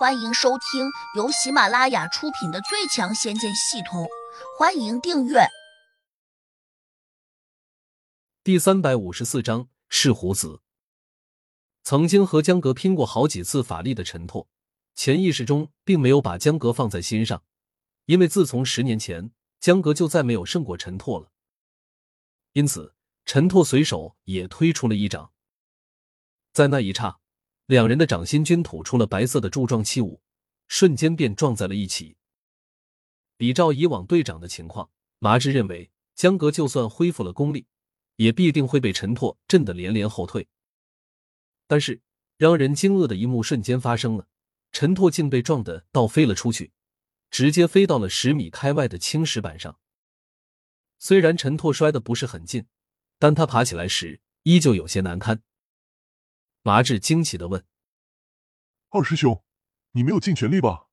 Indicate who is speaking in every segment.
Speaker 1: 欢迎收听由喜马拉雅出品的《最强仙剑系统》，欢迎订阅。
Speaker 2: 第三百五十四章是胡子。曾经和江格拼过好几次法力的陈拓，潜意识中并没有把江格放在心上，因为自从十年前，江格就再没有胜过陈拓了。因此，陈拓随手也推出了一掌，在那一刹。两人的掌心均吐出了白色的柱状器物，瞬间便撞在了一起。比照以往对掌的情况，麻志认为江格就算恢复了功力，也必定会被陈拓震得连连后退。但是让人惊愕的一幕瞬间发生了，陈拓竟被撞得倒飞了出去，直接飞到了十米开外的青石板上。虽然陈拓摔得不是很近，但他爬起来时依旧有些难堪。麻志惊奇的问：“
Speaker 3: 二师兄，你没有尽全力吧？”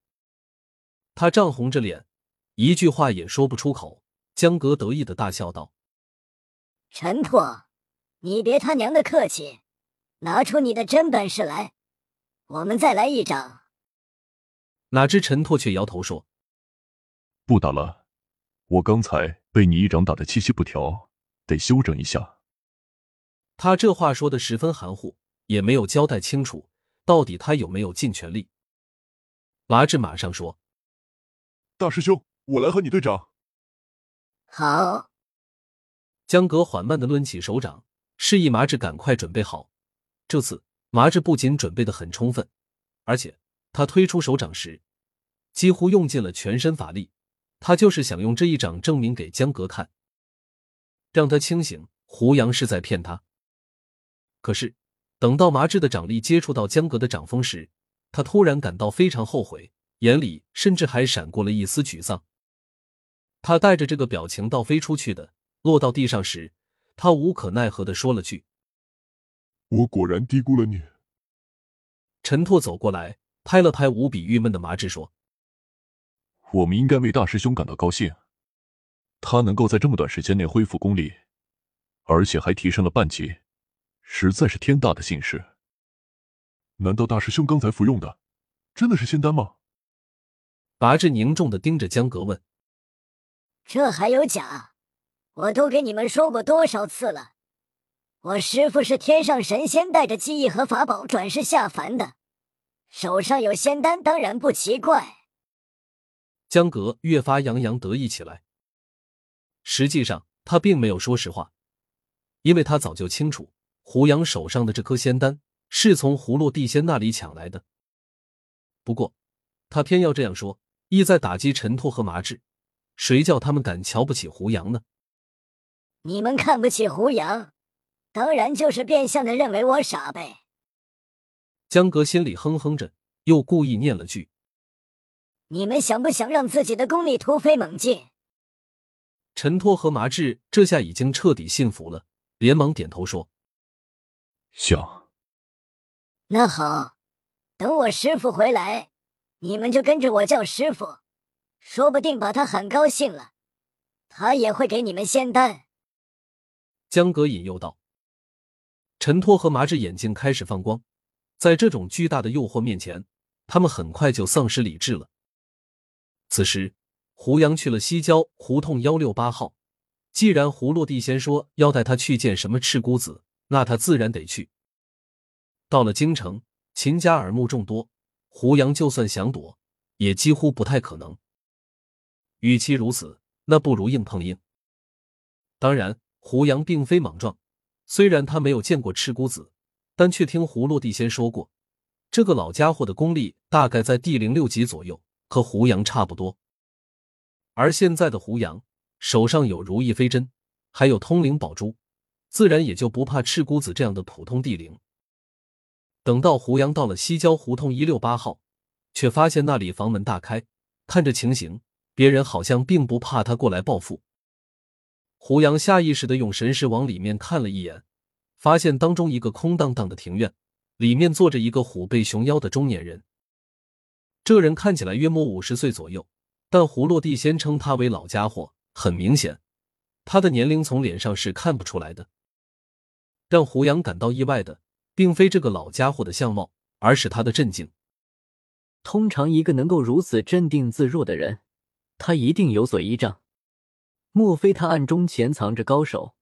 Speaker 2: 他涨红着脸，一句话也说不出口。江格得意的大笑道：“
Speaker 4: 陈拓，你别他娘的客气，拿出你的真本事来，我们再来一掌。”
Speaker 2: 哪知陈拓却摇头说：“
Speaker 3: 不打了，我刚才被你一掌打的气息不调，得休整一下。”
Speaker 2: 他这话说的十分含糊。也没有交代清楚，到底他有没有尽全力。麻志马上说：“
Speaker 3: 大师兄，我来和你对掌。”
Speaker 4: 好。
Speaker 2: 江格缓慢的抡起手掌，示意麻志赶快准备好。这次麻志不仅准备的很充分，而且他推出手掌时，几乎用尽了全身法力。他就是想用这一掌证明给江格看，让他清醒胡杨是在骗他。可是。等到麻志的掌力接触到江格的掌风时，他突然感到非常后悔，眼里甚至还闪过了一丝沮丧。他带着这个表情倒飞出去的，落到地上时，他无可奈何的说了句：“
Speaker 3: 我果然低估了你。”
Speaker 2: 陈拓走过来，拍了拍无比郁闷的麻志，说：“
Speaker 3: 我们应该为大师兄感到高兴，他能够在这么短时间内恢复功力，而且还提升了半级。”实在是天大的幸事。难道大师兄刚才服用的真的是仙丹吗？
Speaker 2: 拔志凝重的盯着江格问：“
Speaker 4: 这还有假？我都给你们说过多少次了，我师傅是天上神仙，带着记忆和法宝转世下凡的，手上有仙丹当然不奇怪。”
Speaker 2: 江格越发洋洋得意起来。实际上，他并没有说实话，因为他早就清楚。胡杨手上的这颗仙丹是从葫芦地仙那里抢来的。不过，他偏要这样说，意在打击陈拓和麻志。谁叫他们敢瞧不起胡杨呢？
Speaker 4: 你们看不起胡杨，当然就是变相的认为我傻呗。
Speaker 2: 江格心里哼哼着，又故意念了句：“
Speaker 4: 你们想不想让自己的功力突飞猛进？”
Speaker 2: 陈拓和麻志这下已经彻底信服了，连忙点头说。
Speaker 3: 想，
Speaker 4: 那好，等我师傅回来，你们就跟着我叫师傅，说不定把他喊高兴了，他也会给你们仙丹。
Speaker 2: 江格引诱道。陈托和麻志眼睛开始放光，在这种巨大的诱惑面前，他们很快就丧失理智了。此时，胡杨去了西郊胡同幺六八号，既然胡落地仙说要带他去见什么赤姑子。那他自然得去。到了京城，秦家耳目众多，胡杨就算想躲，也几乎不太可能。与其如此，那不如硬碰硬。当然，胡杨并非莽撞，虽然他没有见过赤姑子，但却听胡落地仙说过，这个老家伙的功力大概在地灵六级左右，和胡杨差不多。而现在的胡杨手上有如意飞针，还有通灵宝珠。自然也就不怕赤姑子这样的普通地灵。等到胡杨到了西郊胡同一六八号，却发现那里房门大开，看着情形，别人好像并不怕他过来报复。胡杨下意识的用神识往里面看了一眼，发现当中一个空荡荡的庭院，里面坐着一个虎背熊腰的中年人。这人看起来约莫五十岁左右，但胡落地先称他为老家伙，很明显，他的年龄从脸上是看不出来的。让胡杨感到意外的，并非这个老家伙的相貌，而是他的镇静。
Speaker 5: 通常一个能够如此镇定自若的人，他一定有所依仗。莫非他暗中潜藏着高手？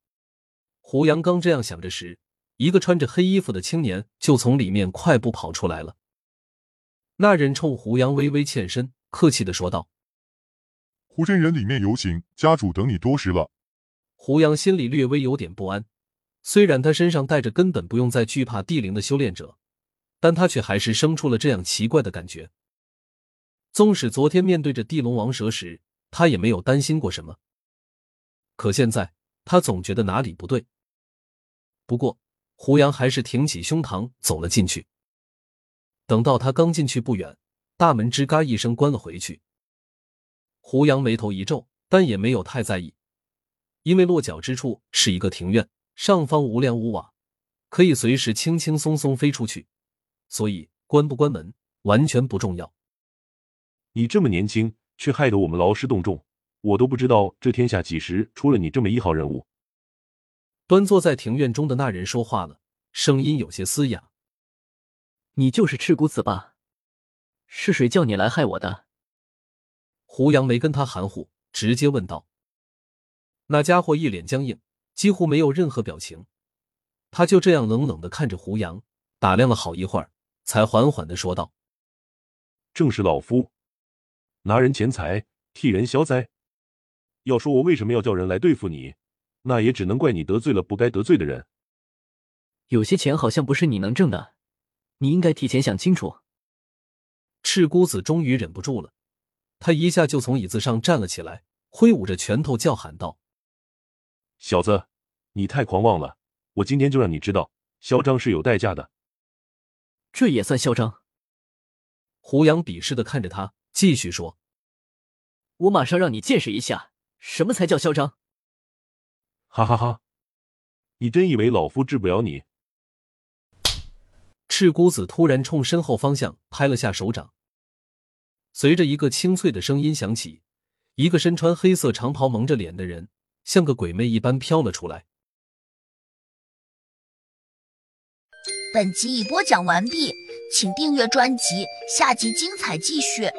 Speaker 2: 胡杨刚这样想着时，一个穿着黑衣服的青年就从里面快步跑出来了。那人冲胡杨微微欠身，客气的说道：“
Speaker 6: 胡真人里面有请，家主等你多时了。”
Speaker 2: 胡杨心里略微有点不安，虽然他身上带着根本不用再惧怕地灵的修炼者，但他却还是生出了这样奇怪的感觉。纵使昨天面对着地龙王蛇时，他也没有担心过什么。可现在，他总觉得哪里不对。不过，胡杨还是挺起胸膛走了进去。等到他刚进去不远，大门吱嘎一声关了回去。胡杨眉头一皱，但也没有太在意，因为落脚之处是一个庭院，上方无梁无瓦，可以随时轻轻松松飞出去，所以关不关门完全不重要。
Speaker 7: 你这么年轻，却害得我们劳师动众。我都不知道这天下几时出了你这么一号人物。
Speaker 2: 端坐在庭院中的那人说话了，声音有些嘶哑：“
Speaker 5: 你就是赤骨子吧？是谁叫你来害我的？”
Speaker 2: 胡杨没跟他含糊，直接问道。那家伙一脸僵硬，几乎没有任何表情。他就这样冷冷的看着胡杨，打量了好一会儿，才缓缓的说道：“
Speaker 7: 正是老夫，拿人钱财，替人消灾。”要说我为什么要叫人来对付你，那也只能怪你得罪了不该得罪的人。
Speaker 5: 有些钱好像不是你能挣的，你应该提前想清楚。
Speaker 2: 赤姑子终于忍不住了，他一下就从椅子上站了起来，挥舞着拳头叫喊道：“
Speaker 7: 小子，你太狂妄了！我今天就让你知道，嚣张是有代价的。”
Speaker 5: 这也算嚣张？
Speaker 2: 胡杨鄙视的看着他，继续说：“
Speaker 5: 我马上让你见识一下。”什么才叫嚣张？
Speaker 7: 哈哈哈！你真以为老夫治不了你？
Speaker 2: 赤姑子突然冲身后方向拍了下手掌，随着一个清脆的声音响起，一个身穿黑色长袍、蒙着脸的人，像个鬼魅一般飘了出来。
Speaker 1: 本集已播讲完毕，请订阅专辑，下集精彩继续。